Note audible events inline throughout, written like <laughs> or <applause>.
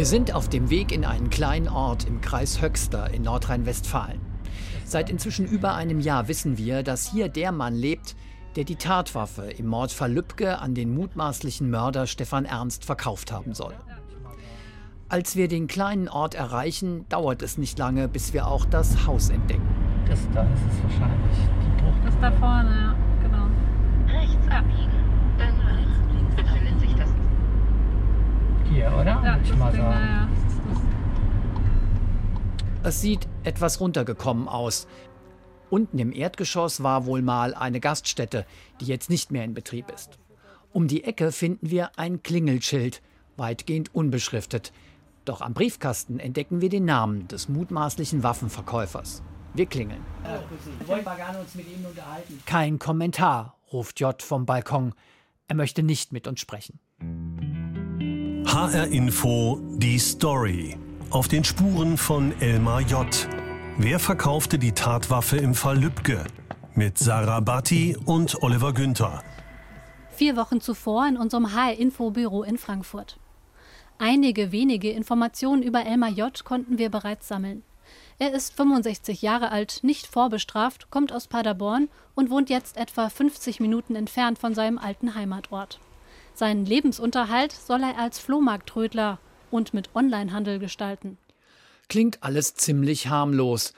Wir sind auf dem Weg in einen kleinen Ort im Kreis Höxter in Nordrhein-Westfalen. Seit inzwischen über einem Jahr wissen wir, dass hier der Mann lebt, der die Tatwaffe im Mordfall Lübcke an den mutmaßlichen Mörder Stefan Ernst verkauft haben soll. Als wir den kleinen Ort erreichen, dauert es nicht lange, bis wir auch das Haus entdecken. Das da ist es wahrscheinlich. Die Bruch. Das da vorne, ja, genau. Rechts abbiegen. Dann rechts befindet sich das. Hier, oder? Ja, ich mal sagen. ja. Es sieht etwas runtergekommen aus. Unten im Erdgeschoss war wohl mal eine Gaststätte, die jetzt nicht mehr in Betrieb ist. Um die Ecke finden wir ein Klingelschild, weitgehend unbeschriftet. Doch am Briefkasten entdecken wir den Namen des mutmaßlichen Waffenverkäufers. Wir klingeln. Kein Kommentar, ruft J vom Balkon. Er möchte nicht mit uns sprechen. HR Info die Story. Auf den Spuren von Elmar J. Wer verkaufte die Tatwaffe im Fall Lübcke? Mit Sarah Batti und Oliver Günther. Vier Wochen zuvor in unserem HR-Info-Büro in Frankfurt. Einige wenige Informationen über Elmar J. konnten wir bereits sammeln. Er ist 65 Jahre alt, nicht vorbestraft, kommt aus Paderborn und wohnt jetzt etwa 50 Minuten entfernt von seinem alten Heimatort. Seinen Lebensunterhalt soll er als Flohmarkttrödler und mit Onlinehandel gestalten. Klingt alles ziemlich harmlos.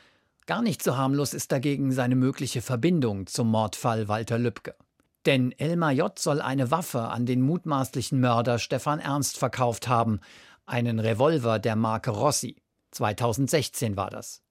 Gar nicht so harmlos ist dagegen seine mögliche Verbindung zum Mordfall Walter Lübcke. Denn Elmar J. soll eine Waffe an den mutmaßlichen Mörder Stefan Ernst verkauft haben. Einen Revolver der Marke Rossi. 2016 war das.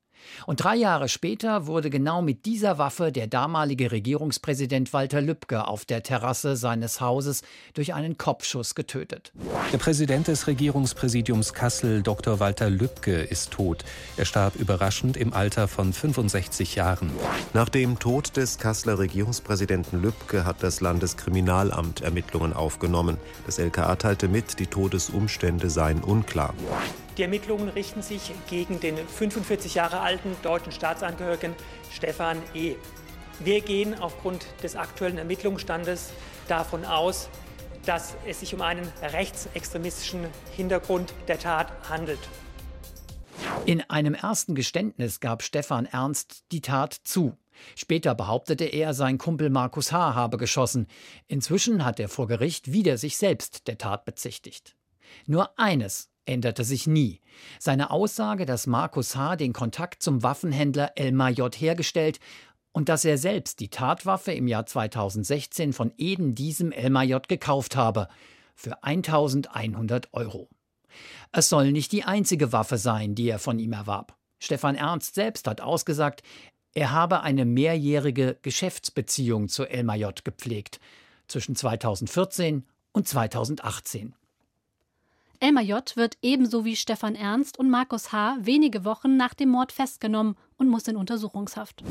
Und drei Jahre später wurde genau mit dieser Waffe der damalige Regierungspräsident Walter Lübcke auf der Terrasse seines Hauses durch einen Kopfschuss getötet. Der Präsident des Regierungspräsidiums Kassel, Dr. Walter Lübcke, ist tot. Er starb überraschend im Alter von 65 Jahren. Nach dem Tod des Kasseler Regierungspräsidenten Lübcke hat das Landeskriminalamt Ermittlungen aufgenommen. Das LKA teilte mit, die Todesumstände seien unklar. Die Ermittlungen richten sich gegen den 45 Jahre alten deutschen Staatsangehörigen Stefan E. Wir gehen aufgrund des aktuellen Ermittlungsstandes davon aus, dass es sich um einen rechtsextremistischen Hintergrund der Tat handelt. In einem ersten Geständnis gab Stefan Ernst die Tat zu. Später behauptete er, sein Kumpel Markus H. habe geschossen. Inzwischen hat er vor Gericht wieder sich selbst der Tat bezichtigt. Nur eines änderte sich nie. Seine Aussage, dass Markus H. den Kontakt zum Waffenhändler Elmar J. hergestellt und dass er selbst die Tatwaffe im Jahr 2016 von eben diesem Elmar J. gekauft habe. Für 1100 Euro. Es soll nicht die einzige Waffe sein, die er von ihm erwarb. Stefan Ernst selbst hat ausgesagt, er habe eine mehrjährige Geschäftsbeziehung zu Elmar J. gepflegt, zwischen 2014 und 2018. Elmar J. wird ebenso wie Stefan Ernst und Markus H. wenige Wochen nach dem Mord festgenommen und muss in Untersuchungshaft.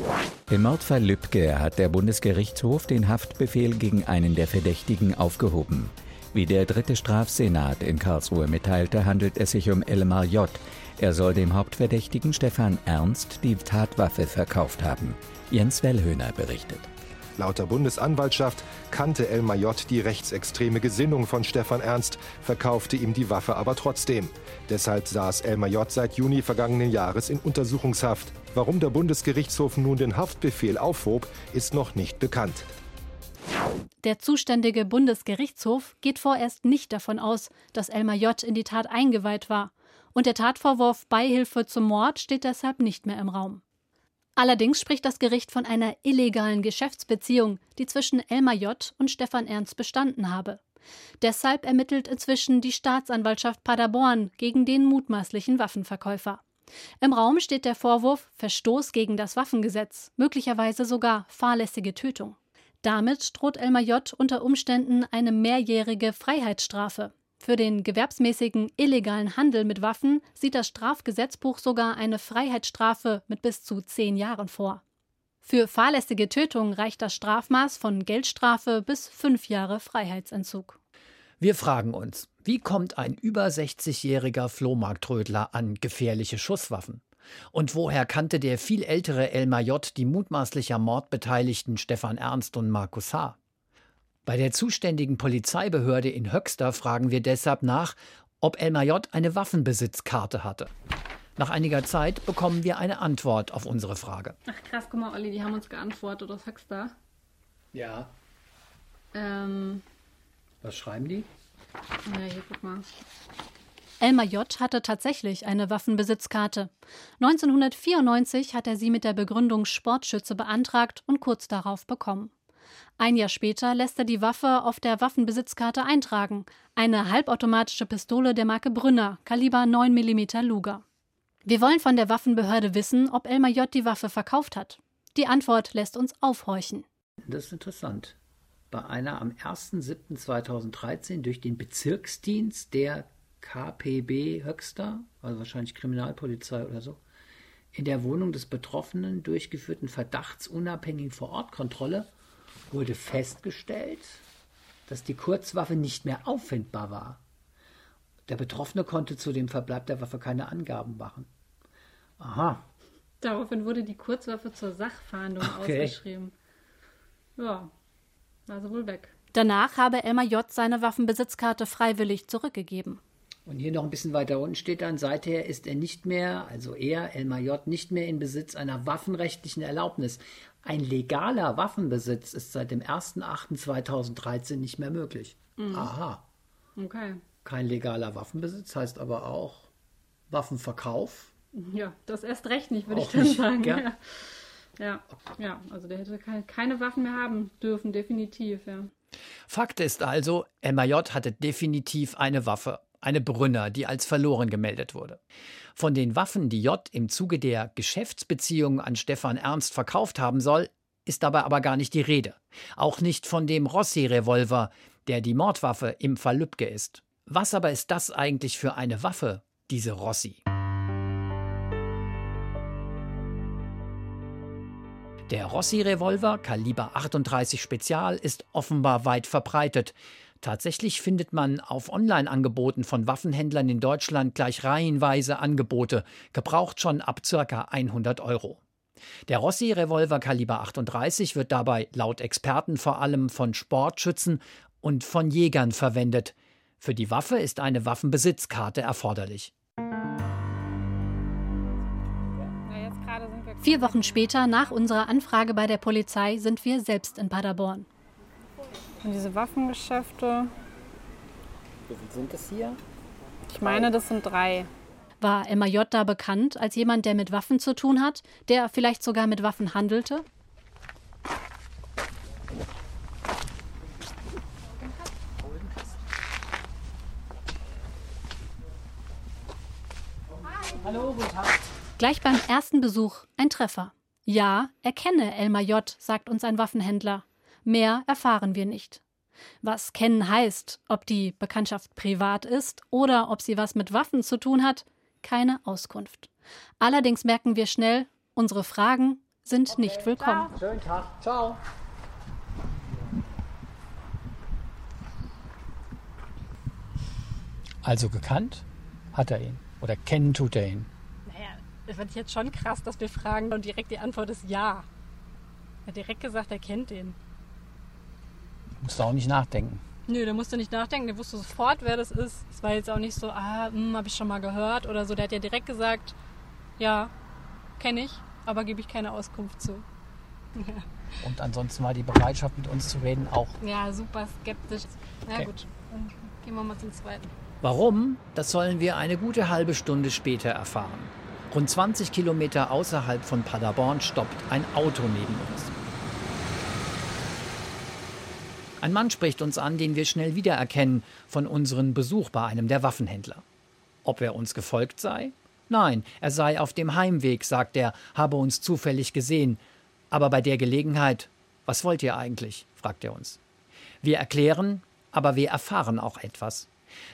Im Mordfall Lübcke hat der Bundesgerichtshof den Haftbefehl gegen einen der Verdächtigen aufgehoben. Wie der dritte Strafsenat in Karlsruhe mitteilte, handelt es sich um Elmar J. Er soll dem Hauptverdächtigen Stefan Ernst die Tatwaffe verkauft haben. Jens Wellhöhner berichtet. Laut der Bundesanwaltschaft kannte Elmar J. die rechtsextreme Gesinnung von Stefan Ernst, verkaufte ihm die Waffe aber trotzdem. Deshalb saß Elmar J. seit Juni vergangenen Jahres in Untersuchungshaft. Warum der Bundesgerichtshof nun den Haftbefehl aufhob, ist noch nicht bekannt. Der zuständige Bundesgerichtshof geht vorerst nicht davon aus, dass Elmar J. in die Tat eingeweiht war. Und der Tatvorwurf Beihilfe zum Mord steht deshalb nicht mehr im Raum. Allerdings spricht das Gericht von einer illegalen Geschäftsbeziehung, die zwischen Elmar J. und Stefan Ernst bestanden habe. Deshalb ermittelt inzwischen die Staatsanwaltschaft Paderborn gegen den mutmaßlichen Waffenverkäufer. Im Raum steht der Vorwurf Verstoß gegen das Waffengesetz, möglicherweise sogar fahrlässige Tötung. Damit droht Elmar J. unter Umständen eine mehrjährige Freiheitsstrafe. Für den gewerbsmäßigen illegalen Handel mit Waffen sieht das Strafgesetzbuch sogar eine Freiheitsstrafe mit bis zu zehn Jahren vor. Für fahrlässige Tötung reicht das Strafmaß von Geldstrafe bis fünf Jahre Freiheitsentzug. Wir fragen uns, wie kommt ein über 60-jähriger Flohmarktrödler an gefährliche Schusswaffen? Und woher kannte der viel ältere Elmar J. die mutmaßlich am Mord beteiligten Stefan Ernst und Markus H.? Bei der zuständigen Polizeibehörde in Höxter fragen wir deshalb nach, ob Elmar J. eine Waffenbesitzkarte hatte. Nach einiger Zeit bekommen wir eine Antwort auf unsere Frage. Ach krass, guck mal, Olli, die haben uns geantwortet. Du da? Ja. Ähm, Was schreiben die? ja, hier, guck mal. Elmar J. hatte tatsächlich eine Waffenbesitzkarte. 1994 hat er sie mit der Begründung Sportschütze beantragt und kurz darauf bekommen. Ein Jahr später lässt er die Waffe auf der Waffenbesitzkarte eintragen. Eine halbautomatische Pistole der Marke Brünner, Kaliber 9 mm Luger. Wir wollen von der Waffenbehörde wissen, ob Elmar J. die Waffe verkauft hat. Die Antwort lässt uns aufhorchen. Das ist interessant. Bei einer am 1.7.2013 durch den Bezirksdienst der KPB Höxter, also wahrscheinlich Kriminalpolizei oder so, in der Wohnung des Betroffenen durchgeführten verdachtsunabhängigen Vorortkontrolle wurde festgestellt, dass die Kurzwaffe nicht mehr auffindbar war. Der Betroffene konnte zu dem Verbleib der Waffe keine Angaben machen. Aha, Daraufhin wurde die Kurzwaffe zur Sachfahndung Okay. ausgeschrieben. Ja, sie wohl weg. Danach habe Elmar J. seine Waffenbesitzkarte freiwillig zurückgegeben. Und hier noch ein bisschen weiter unten steht dann, seither ist er nicht mehr, also er, Elmar J., nicht mehr in Besitz einer waffenrechtlichen Erlaubnis. Ein legaler Waffenbesitz ist seit dem 1.8.2013 nicht mehr möglich. Mhm. Aha. Okay. Kein legaler Waffenbesitz heißt aber auch Waffenverkauf. Ja, das erst recht nicht, würde ich dann nicht, sagen. gell? Ja. Ja. ja, also der hätte keine, Waffen mehr haben dürfen, definitiv, ja. Fakt ist also, Elmar J. hatte definitiv eine Waffe, eine Brünner, die als verloren gemeldet wurde. Von den Waffen, die J. im Zuge der Geschäftsbeziehung an Stefan Ernst verkauft haben soll, ist dabei aber gar nicht die Rede. Auch nicht von dem Rossi-Revolver, der die Mordwaffe im Fall Lübcke ist. Was aber ist das eigentlich für eine Waffe, diese Rossi? Der Rossi-Revolver Kaliber 38 Spezial ist offenbar weit verbreitet. Tatsächlich findet man auf Online-Angeboten von Waffenhändlern in Deutschland gleich reihenweise Angebote, gebraucht schon ab ca. 100 Euro. Der Rossi-Revolver Kaliber 38 wird dabei laut Experten vor allem von Sportschützen und von Jägern verwendet. Für die Waffe ist eine Waffenbesitzkarte erforderlich. Vier Wochen später, nach unserer Anfrage bei der Polizei, sind wir selbst in Paderborn. Und diese Waffengeschäfte, Wie viel sind es hier? ich meine, das sind drei. War Elmar J. da bekannt als jemand, der mit Waffen zu tun hat, der vielleicht sogar mit Waffen handelte? Hallo, guten Tag. Gleich beim ersten Besuch ein Treffer. Ja, er kenne Elmar J., sagt uns ein Waffenhändler. Mehr erfahren wir nicht. Was kennen heißt, ob die Bekanntschaft privat ist oder ob sie was mit Waffen zu tun hat, keine Auskunft. Allerdings merken wir schnell, unsere Fragen sind nicht willkommen. Schönen Tag. Ciao. Also gekannt hat er ihn. Oder kennen tut er ihn. Naja, das wird jetzt schon krass, dass wir fragen und direkt die Antwort ist ja. Er hat direkt gesagt, er kennt den. Musst du auch nicht nachdenken. Nö, der musste nicht nachdenken, der wusste sofort, wer das ist. Es war jetzt auch nicht so, ah, hm, habe ich schon mal gehört oder so. Der hat ja direkt gesagt, ja, kenne ich, aber gebe ich keine Auskunft zu. <laughs> Und ansonsten war die Bereitschaft, mit uns zu reden, auch. Ja, super skeptisch. Na Okay. gut, dann gehen wir mal zum zweiten. Warum? Das sollen wir eine gute halbe Stunde später erfahren. Rund 20 Kilometer außerhalb von Paderborn stoppt ein Auto neben uns. Ein Mann spricht uns an, den wir schnell wiedererkennen von unserem Besuch bei einem der Waffenhändler. Ob er uns gefolgt sei? Nein, er sei auf dem Heimweg, sagt er, habe uns zufällig gesehen. Aber bei der Gelegenheit, was wollt ihr eigentlich? fragt er uns. Wir erklären, aber wir erfahren auch etwas.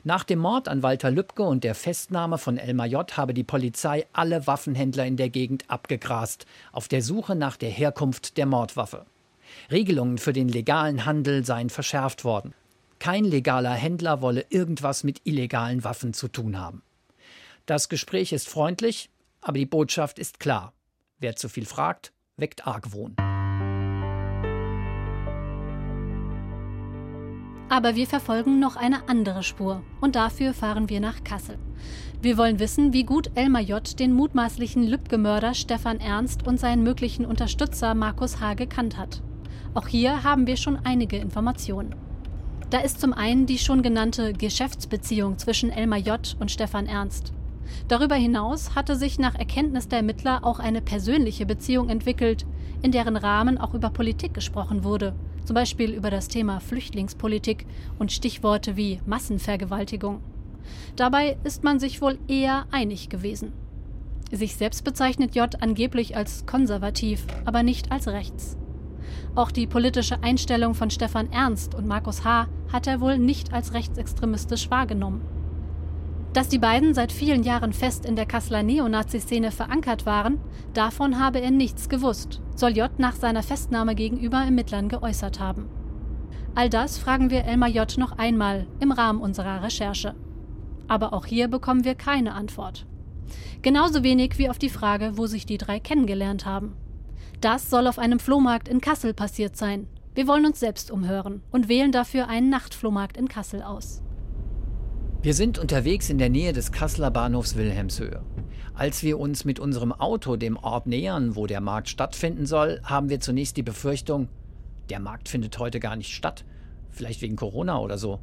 Nach dem Mord an Walter Lübcke und der Festnahme von Elmar J. habe die Polizei alle Waffenhändler in der Gegend abgegrast, auf der Suche nach der Herkunft der Mordwaffe. Regelungen für den legalen Handel seien verschärft worden. Kein legaler Händler wolle irgendwas mit illegalen Waffen zu tun haben. Das Gespräch ist freundlich, aber die Botschaft ist klar. Wer zu viel fragt, weckt Argwohn. Aber wir verfolgen noch eine andere Spur und dafür fahren wir nach Kassel. Wir wollen wissen, wie gut Elmar J. den mutmaßlichen Lübcke-Mörder Stefan Ernst und seinen möglichen Unterstützer Markus H. gekannt hat. Auch hier haben wir schon einige Informationen. Da ist zum einen die schon genannte Geschäftsbeziehung zwischen Elmar J. und Stefan Ernst. Darüber hinaus hatte sich nach Erkenntnis der Ermittler auch eine persönliche Beziehung entwickelt, in deren Rahmen auch über Politik gesprochen wurde, zum Beispiel über das Thema Flüchtlingspolitik und Stichworte wie Massenvergewaltigung. Dabei ist man sich wohl eher einig gewesen. Sich selbst bezeichnet J angeblich als konservativ, aber nicht als rechts. Auch die politische Einstellung von Stefan Ernst und Markus H. hat er wohl nicht als rechtsextremistisch wahrgenommen. Dass die beiden seit vielen Jahren fest in der Kasseler Neonazi-Szene verankert waren, davon habe er nichts gewusst, soll J nach seiner Festnahme gegenüber Ermittlern geäußert haben. All das fragen wir Elmar J noch einmal im Rahmen unserer Recherche. Aber auch hier bekommen wir keine Antwort. Genauso wenig wie auf die Frage, wo sich die drei kennengelernt haben. Das soll auf einem Flohmarkt in Kassel passiert sein. Wir wollen uns selbst umhören und wählen dafür einen Nachtflohmarkt in Kassel aus. Wir sind unterwegs in der Nähe des Kasseler Bahnhofs Wilhelmshöhe. Als wir uns mit unserem Auto dem Ort nähern, wo der Markt stattfinden soll, haben wir zunächst die Befürchtung, der Markt findet heute gar nicht statt. Vielleicht wegen Corona oder so.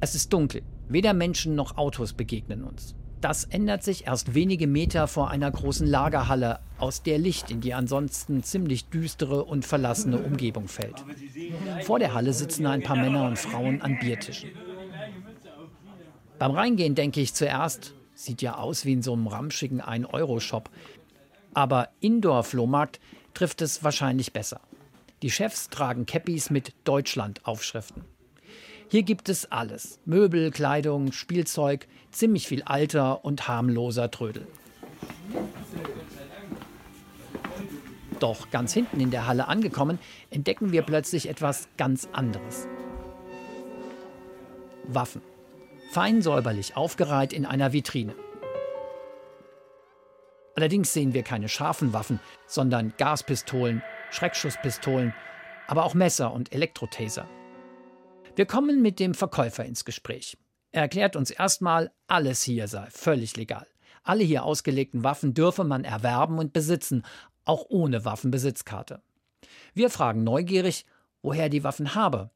Es ist dunkel. Weder Menschen noch Autos begegnen uns. Das ändert sich erst wenige Meter vor einer großen Lagerhalle, aus der Licht in die ansonsten ziemlich düstere und verlassene Umgebung fällt. Vor der Halle sitzen ein paar Männer und Frauen an Biertischen. Beim Reingehen denke ich zuerst, sieht ja aus wie in so einem ramschigen 1-Euro-Shop. Aber Indoor-Flohmarkt trifft es wahrscheinlich besser. Die Chefs tragen Cappies mit Deutschland-Aufschriften. Hier gibt es alles. Möbel, Kleidung, Spielzeug, ziemlich viel alter und harmloser Trödel. Doch ganz hinten in der Halle angekommen, entdecken wir plötzlich etwas ganz anderes. Waffen. Fein säuberlich aufgereiht in einer Vitrine. Allerdings sehen wir keine scharfen Waffen, sondern Gaspistolen, Schreckschusspistolen, aber auch Messer und Elektrotaser. Wir kommen mit dem Verkäufer ins Gespräch. Er erklärt uns erstmal, alles hier sei völlig legal. Alle hier ausgelegten Waffen dürfe man erwerben und besitzen, auch ohne Waffenbesitzkarte. Wir fragen neugierig, woher er die Waffen habe.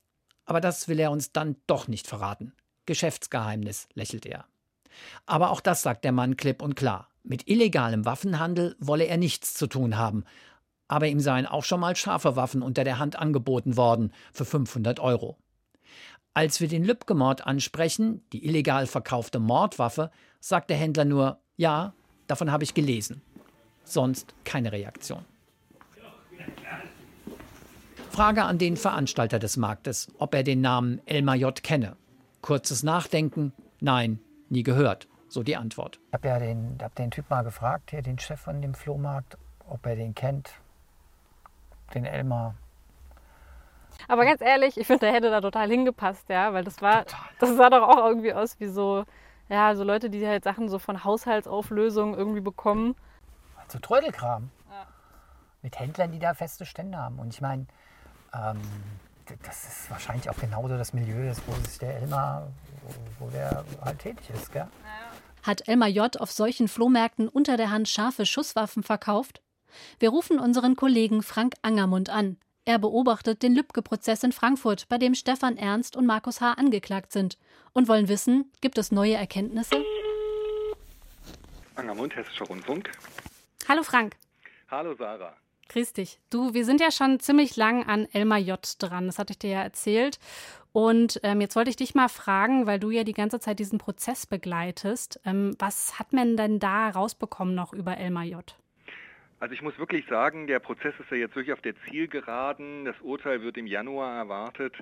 Aber das will er uns dann doch nicht verraten. Geschäftsgeheimnis, lächelt er. Aber auch das sagt der Mann klipp und klar. Mit illegalem Waffenhandel wolle er nichts zu tun haben. Aber ihm seien auch schon mal scharfe Waffen unter der Hand angeboten worden für 500 Euro. Als wir den Lübcke-Mord ansprechen, die illegal verkaufte Mordwaffe, sagt der Händler nur, ja, davon habe ich gelesen. Sonst keine Reaktion. Frage an den Veranstalter des Marktes, ob er den Namen Elmar J. kenne. Kurzes Nachdenken, nein, nie gehört. So die Antwort. Ich habe ja den, hab den Typ mal gefragt, den Chef von dem Flohmarkt, ob er den kennt. Den Elmar. Aber ganz ehrlich, ich finde, der hätte da total hingepasst, ja, weil das war, das sah doch auch irgendwie aus wie so, ja, so Leute, die halt Sachen so von Haushaltsauflösungen irgendwie bekommen. So also Trödelkram. Ja. Mit Händlern, die da feste Stände haben. Und ich meine, ähm, das ist wahrscheinlich auch genauso das Milieu, wo sich der Elmar, wo, wo der halt tätig ist, gell? Hat Elmar J. auf solchen Flohmärkten unter der Hand scharfe Schusswaffen verkauft? Wir rufen unseren Kollegen Frank Angermund an. Er beobachtet den Lübcke-Prozess in Frankfurt, bei dem Stefan Ernst und Markus H. angeklagt sind und wollen wissen, gibt es neue Erkenntnisse? Angermund, Hessischer Rundfunk. Hallo Frank. Hallo Sarah. Grüß dich. Du, wir sind ja schon ziemlich lang an Elmar J. dran, das hatte ich dir ja erzählt. Und ähm, jetzt wollte ich dich mal fragen, weil du ja die ganze Zeit diesen Prozess begleitest, ähm, was hat man denn da rausbekommen noch über Elmar J.? Also ich muss wirklich sagen, der Prozess ist ja jetzt wirklich auf der Zielgeraden. Das Urteil wird im Januar erwartet.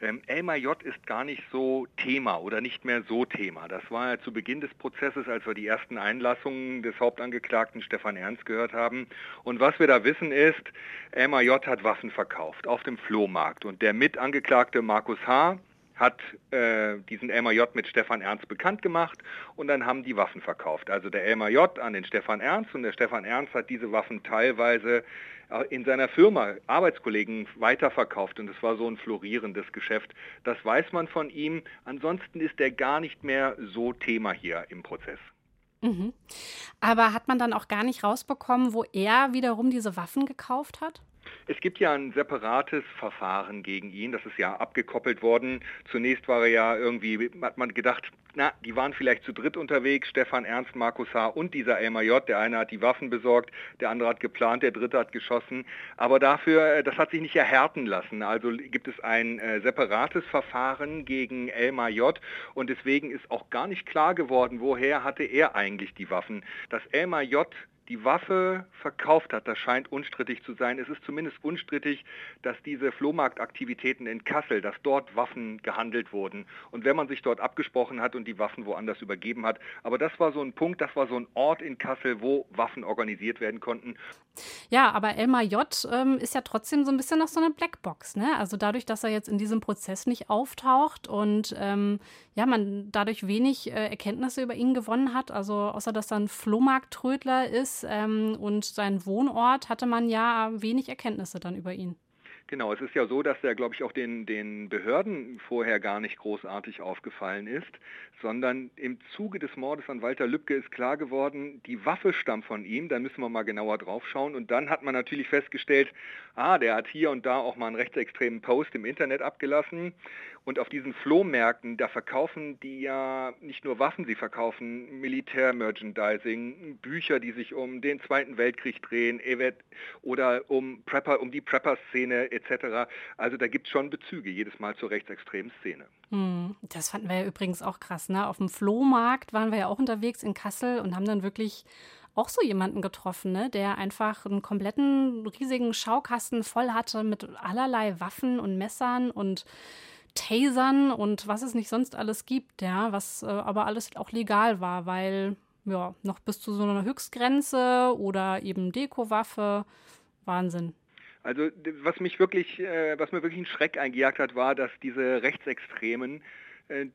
Ähm, Elmar J. ist gar nicht so Thema oder nicht mehr so Thema. Das war ja zu Beginn des Prozesses, als wir die ersten Einlassungen des Hauptangeklagten Stefan Ernst gehört haben. Und was wir da wissen ist, Elmar J. hat Waffen verkauft auf dem Flohmarkt. Und der Mitangeklagte Markus H., hat äh, diesen Elmar J. mit Stefan Ernst bekannt gemacht und dann haben die Waffen verkauft. Also der Elmar J. an den Stefan Ernst und der Stefan Ernst hat diese Waffen teilweise äh, in seiner Firma Arbeitskollegen weiterverkauft und es war so ein florierendes Geschäft. Das weiß man von ihm. Ansonsten ist er gar nicht mehr so Thema hier im Prozess. Mhm. Aber hat man dann auch gar nicht rausbekommen, wo er wiederum diese Waffen gekauft hat? Es gibt ja ein separates Verfahren gegen ihn, das ist ja abgekoppelt worden. Zunächst war er ja irgendwie, hat man gedacht, na, die waren vielleicht zu dritt unterwegs, Stefan Ernst, Markus H. und dieser Elmar J. Der eine hat die Waffen besorgt, der andere hat geplant, der dritte hat geschossen. Aber dafür, äh, das hat sich nicht erhärten lassen. Also gibt es ein äh, separates Verfahren gegen Elmar J. Und deswegen ist auch gar nicht klar geworden, woher hatte er eigentlich die Waffen. Dass Elmar J die Waffe verkauft hat, das scheint unstrittig zu sein. Es ist zumindest unstrittig, dass diese Flohmarktaktivitäten in Kassel, dass dort Waffen gehandelt wurden. Und wenn man sich dort abgesprochen hat und die Waffen woanders übergeben hat. Aber das war so ein Punkt, das war so ein Ort in Kassel, wo Waffen organisiert werden konnten. Ja, aber Elmar J. Ähm, ist ja trotzdem so ein bisschen noch so eine Blackbox. Ne? Also dadurch, dass er jetzt in diesem Prozess nicht auftaucht und ähm, ja, man dadurch wenig äh, Erkenntnisse über ihn gewonnen hat, also außer dass er ein Flohmarkttrödler ist ähm, und sein Wohnort, hatte man ja wenig Erkenntnisse dann über ihn. Genau, es ist ja so, dass er, glaube ich, auch den, den Behörden vorher gar nicht großartig aufgefallen ist, sondern im Zuge des Mordes an Walter Lübcke ist klar geworden, die Waffe stammt von ihm, da müssen wir mal genauer drauf schauen. Und dann hat man natürlich festgestellt, ah, der hat hier und da auch mal einen rechtsextremen Post im Internet abgelassen und auf diesen Flohmärkten, da verkaufen die ja nicht nur Waffen, sie verkaufen Militär-Merchandising, Bücher, die sich um den Zweiten Weltkrieg drehen, oder um Prepper, um die Prepper-Szene etc. Also da gibt es schon Bezüge jedes Mal zur rechtsextremen Szene. Hm, das fanden wir ja übrigens auch krass. Ne? Auf dem Flohmarkt waren wir ja auch unterwegs in Kassel und haben dann wirklich auch so jemanden getroffen, ne? der einfach einen kompletten riesigen Schaukasten voll hatte mit allerlei Waffen und Messern und Tasern und was es nicht sonst alles gibt, ja, was äh, aber alles auch legal war, weil ja, noch bis zu so einer Höchstgrenze oder eben Dekowaffe, Wahnsinn. Also was mich wirklich, äh, was mir wirklich einen Schreck eingejagt hat, war, dass diese Rechtsextremen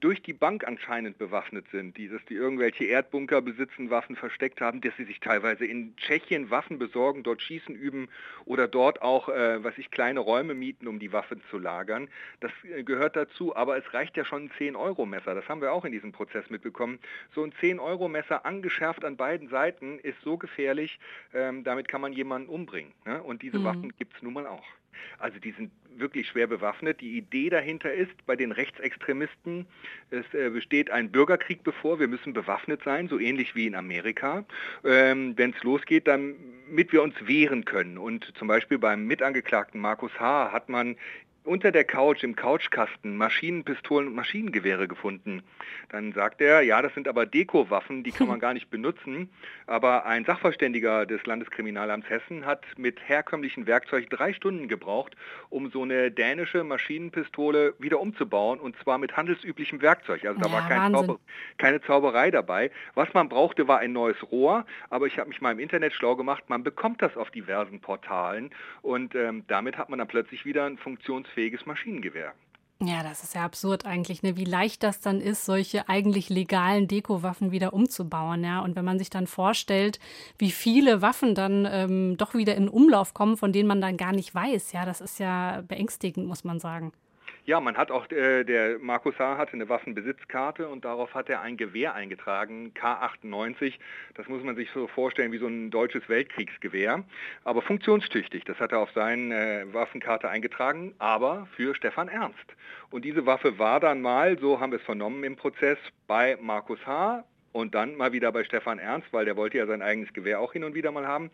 durch die Bank anscheinend bewaffnet sind, die, dass die irgendwelche Erdbunker besitzen, Waffen versteckt haben, dass sie sich teilweise in Tschechien Waffen besorgen, dort Schießen üben oder dort auch, äh, was ich, kleine Räume mieten, um die Waffen zu lagern. Das äh, gehört dazu, aber es reicht ja schon ein 10-Euro-Messer, das haben wir auch in diesem Prozess mitbekommen. So ein 10-Euro-Messer angeschärft an beiden Seiten ist so gefährlich, ähm, damit kann man jemanden umbringen. Ne? Und diese mhm. Waffen gibt es nun mal auch. Also die sind wirklich schwer bewaffnet. Die Idee dahinter ist, bei den Rechtsextremisten, es äh, besteht ein Bürgerkrieg bevor, wir müssen bewaffnet sein, so ähnlich wie in Amerika, ähm, wenn es losgeht, damit wir uns wehren können. Und zum Beispiel beim Mitangeklagten Markus H. hat man unter der Couch im Couchkasten Maschinenpistolen und Maschinengewehre gefunden. Dann sagt er, ja, das sind aber Dekowaffen, die kann man <laughs> gar nicht benutzen. Aber ein Sachverständiger des Landeskriminalamts Hessen hat mit herkömmlichen Werkzeug drei Stunden gebraucht, um so eine dänische Maschinenpistole wieder umzubauen und zwar mit handelsüblichem Werkzeug. Also da ja, war kein Zauber, keine Zauberei dabei. Was man brauchte, war ein neues Rohr, aber ich habe mich mal im Internet schlau gemacht, man bekommt das auf diversen Portalen und ähm, damit hat man dann plötzlich wieder ein funktions fähiges Maschinengewehr. Ja, das ist ja absurd eigentlich, ne? wie leicht das dann ist, solche eigentlich legalen Dekowaffen wieder umzubauen. Ja? Und wenn man sich dann vorstellt, wie viele Waffen dann ähm, doch wieder in Umlauf kommen, von denen man dann gar nicht weiß, ja, das ist ja beängstigend, muss man sagen. Ja, man hat auch, äh, der Markus H. hatte eine Waffenbesitzkarte und darauf hat er ein Gewehr eingetragen, K98. Das muss man sich so vorstellen wie so ein deutsches Weltkriegsgewehr, aber funktionstüchtig. Das hat er auf seine äh, Waffenkarte eingetragen, aber für Stefan Ernst. Und diese Waffe war dann mal, so haben wir es vernommen im Prozess, bei Markus H., und dann mal wieder bei Stefan Ernst, weil der wollte ja sein eigenes Gewehr auch hin und wieder mal haben.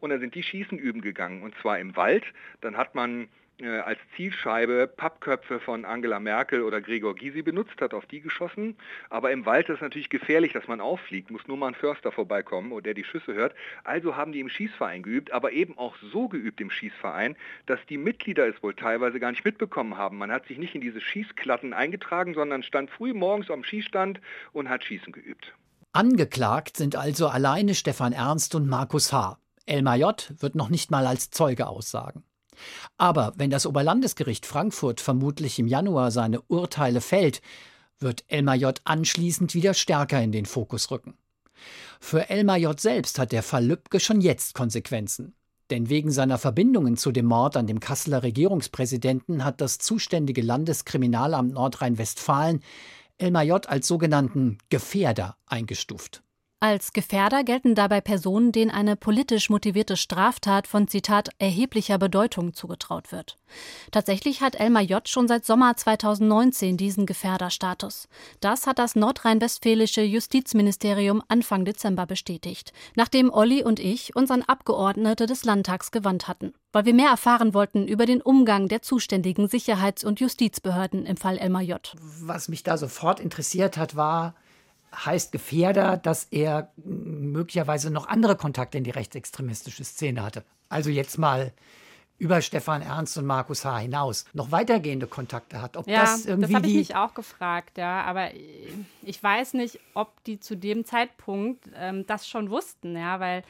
Und dann sind die Schießen üben gegangen und zwar im Wald. Dann hat man als Zielscheibe Pappköpfe von Angela Merkel oder Gregor Gysi benutzt hat, auf die geschossen. Aber im Wald ist es natürlich gefährlich, dass man auffliegt, muss nur mal ein Förster vorbeikommen, der die Schüsse hört. Also haben die im Schießverein geübt, aber eben auch so geübt im Schießverein, dass die Mitglieder es wohl teilweise gar nicht mitbekommen haben. Man hat sich nicht in diese Schießklatten eingetragen, sondern stand früh morgens am Schießstand und hat Schießen geübt. Angeklagt sind also alleine Stefan Ernst und Markus H. Elmar J. wird noch nicht mal als Zeuge aussagen. Aber wenn das Oberlandesgericht Frankfurt vermutlich im Januar seine Urteile fällt, wird Elmar J. anschließend wieder stärker in den Fokus rücken. Für Elmar J. selbst hat der Fall Lübcke schon jetzt Konsequenzen. Denn wegen seiner Verbindungen zu dem Mord an dem Kasseler Regierungspräsidenten hat das zuständige Landeskriminalamt Nordrhein-Westfalen Elmar J. als sogenannten Gefährder eingestuft. Als Gefährder gelten dabei Personen, denen eine politisch motivierte Straftat von Zitat erheblicher Bedeutung zugetraut wird. Tatsächlich hat Elmar J. schon seit Sommer 2019 diesen Gefährderstatus. Das hat das nordrhein-westfälische Justizministerium Anfang Dezember bestätigt, nachdem Olli und ich uns an Abgeordnete des Landtags gewandt hatten, weil wir mehr erfahren wollten über den Umgang der zuständigen Sicherheits- und Justizbehörden im Fall Elmar J. Was mich da sofort interessiert hat, war, heißt Gefährder, dass er möglicherweise noch andere Kontakte in die rechtsextremistische Szene hatte. Also jetzt mal über Stefan Ernst und Markus H. hinaus noch weitergehende Kontakte hat. Ob ja, das irgendwie das habe ich mich auch gefragt, ja, aber ich weiß nicht, ob die zu dem Zeitpunkt ähm, das schon wussten, ja, weil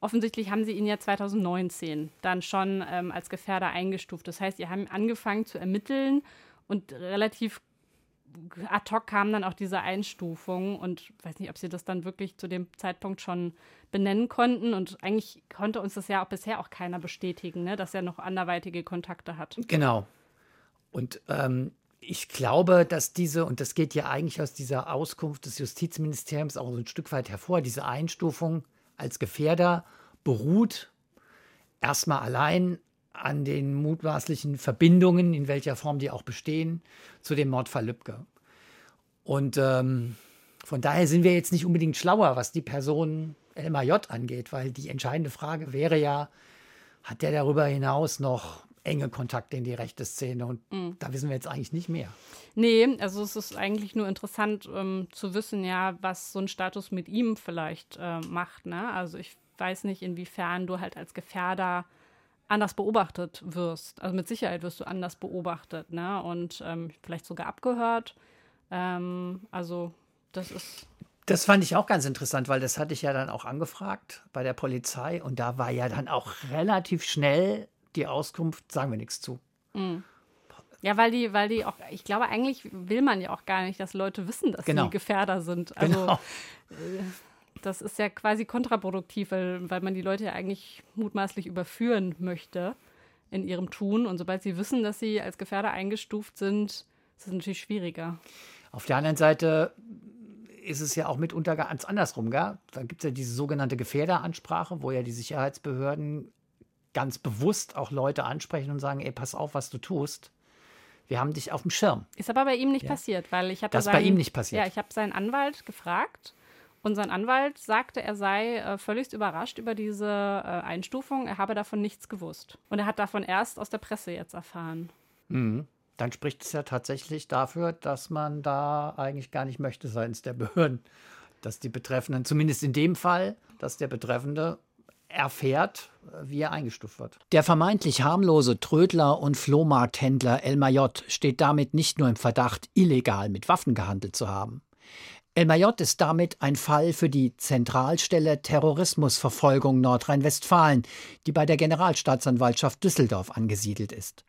offensichtlich haben sie ihn ja 2019 dann schon ähm, als Gefährder eingestuft. Das heißt, sie haben angefangen zu ermitteln und relativ ad hoc kam dann auch diese Einstufung und weiß nicht, ob sie das dann wirklich zu dem Zeitpunkt schon benennen konnten. Und eigentlich konnte uns das ja auch bisher auch keiner bestätigen, ne, dass er noch anderweitige Kontakte hat. Genau. Und ähm, ich glaube, dass diese, und das geht ja eigentlich aus dieser Auskunft des Justizministeriums auch so ein Stück weit hervor, diese Einstufung als Gefährder beruht erstmal allein an den mutmaßlichen Verbindungen, in welcher Form die auch bestehen, zu dem Mordfall Lübcke. Und ähm, von daher sind wir jetzt nicht unbedingt schlauer, was die Person Elmar J. angeht, weil die entscheidende Frage wäre ja, hat der darüber hinaus noch enge Kontakte in die rechte Szene? Und mhm. da wissen wir jetzt eigentlich nicht mehr. Nee, also es ist eigentlich nur interessant ähm, zu wissen, ja, was so ein Status mit ihm vielleicht äh, macht. Ne? Also ich weiß nicht, inwiefern du halt als Gefährder anders beobachtet wirst. Also mit Sicherheit wirst du anders beobachtet, ne? Und ähm, vielleicht sogar abgehört. Ähm, also das ist. Das fand ich auch ganz interessant, weil das hatte ich ja dann auch angefragt bei der Polizei und da war ja dann auch relativ schnell die Auskunft, sagen wir nichts zu. Mhm. Ja, weil die, weil die auch, ich glaube, eigentlich will man ja auch gar nicht, dass Leute wissen, dass genau. sie Gefährder sind. Also genau. Das ist ja quasi kontraproduktiv, weil, weil man die Leute ja eigentlich mutmaßlich überführen möchte in ihrem Tun. Und sobald sie wissen, dass sie als Gefährder eingestuft sind, ist es natürlich schwieriger. Auf der anderen Seite ist es ja auch mitunter ganz andersrum. Gell? Da gibt es ja diese sogenannte Gefährderansprache, wo ja die Sicherheitsbehörden ganz bewusst auch Leute ansprechen und sagen, ey, pass auf, was du tust. Wir haben dich auf dem Schirm. Ist aber bei ihm nicht ja. passiert, weil ich habe das seinen, bei ihm nicht passiert. Ja, ich habe seinen Anwalt gefragt und sein Anwalt sagte, er sei äh, völlig überrascht über diese äh, Einstufung. Er habe davon nichts gewusst. Und er hat davon erst aus der Presse jetzt erfahren. Mhm. Dann spricht es ja tatsächlich dafür, dass man da eigentlich gar nicht möchte seitens der Behörden, dass die Betreffenden, zumindest in dem Fall, dass der Betreffende erfährt, wie er eingestuft wird. Der vermeintlich harmlose Trödler und Flohmarkthändler Elmar J. steht damit nicht nur im Verdacht, illegal mit Waffen gehandelt zu haben. El ist damit ein Fall für die Zentralstelle Terrorismusverfolgung Nordrhein-Westfalen, die bei der Generalstaatsanwaltschaft Düsseldorf angesiedelt ist.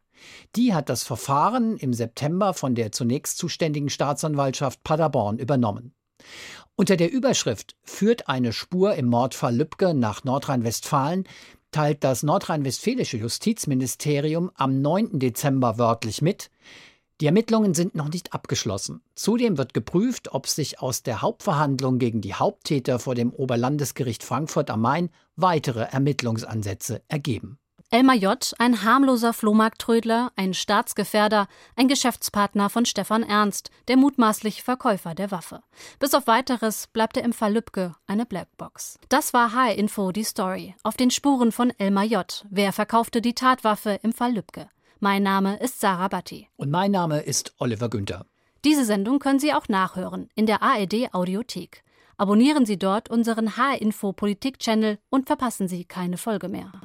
Die hat das Verfahren im September von der zunächst zuständigen Staatsanwaltschaft Paderborn übernommen. Unter der Überschrift Führt eine Spur im Mordfall Lübcke nach Nordrhein-Westfalen teilt das nordrhein-westfälische Justizministerium am 9. Dezember wörtlich mit, die Ermittlungen sind noch nicht abgeschlossen. Zudem wird geprüft, ob sich aus der Hauptverhandlung gegen die Haupttäter vor dem Oberlandesgericht Frankfurt am Main weitere Ermittlungsansätze ergeben. Elmar J., ein harmloser Flohmarkttrödler, ein Staatsgefährder, ein Geschäftspartner von Stefan Ernst, der mutmaßlich Verkäufer der Waffe. Bis auf weiteres bleibt er im Fall Lübcke eine Blackbox. Das war HR Info die Story. Auf den Spuren von Elmar J. Wer verkaufte die Tatwaffe im Fall Lübcke? Mein Name ist Sarah Batti. Und mein Name ist Oliver Günther. Diese Sendung können Sie auch nachhören in der ARD Audiothek. Abonnieren Sie dort unseren H-Info Politik-Channel und verpassen Sie keine Folge mehr.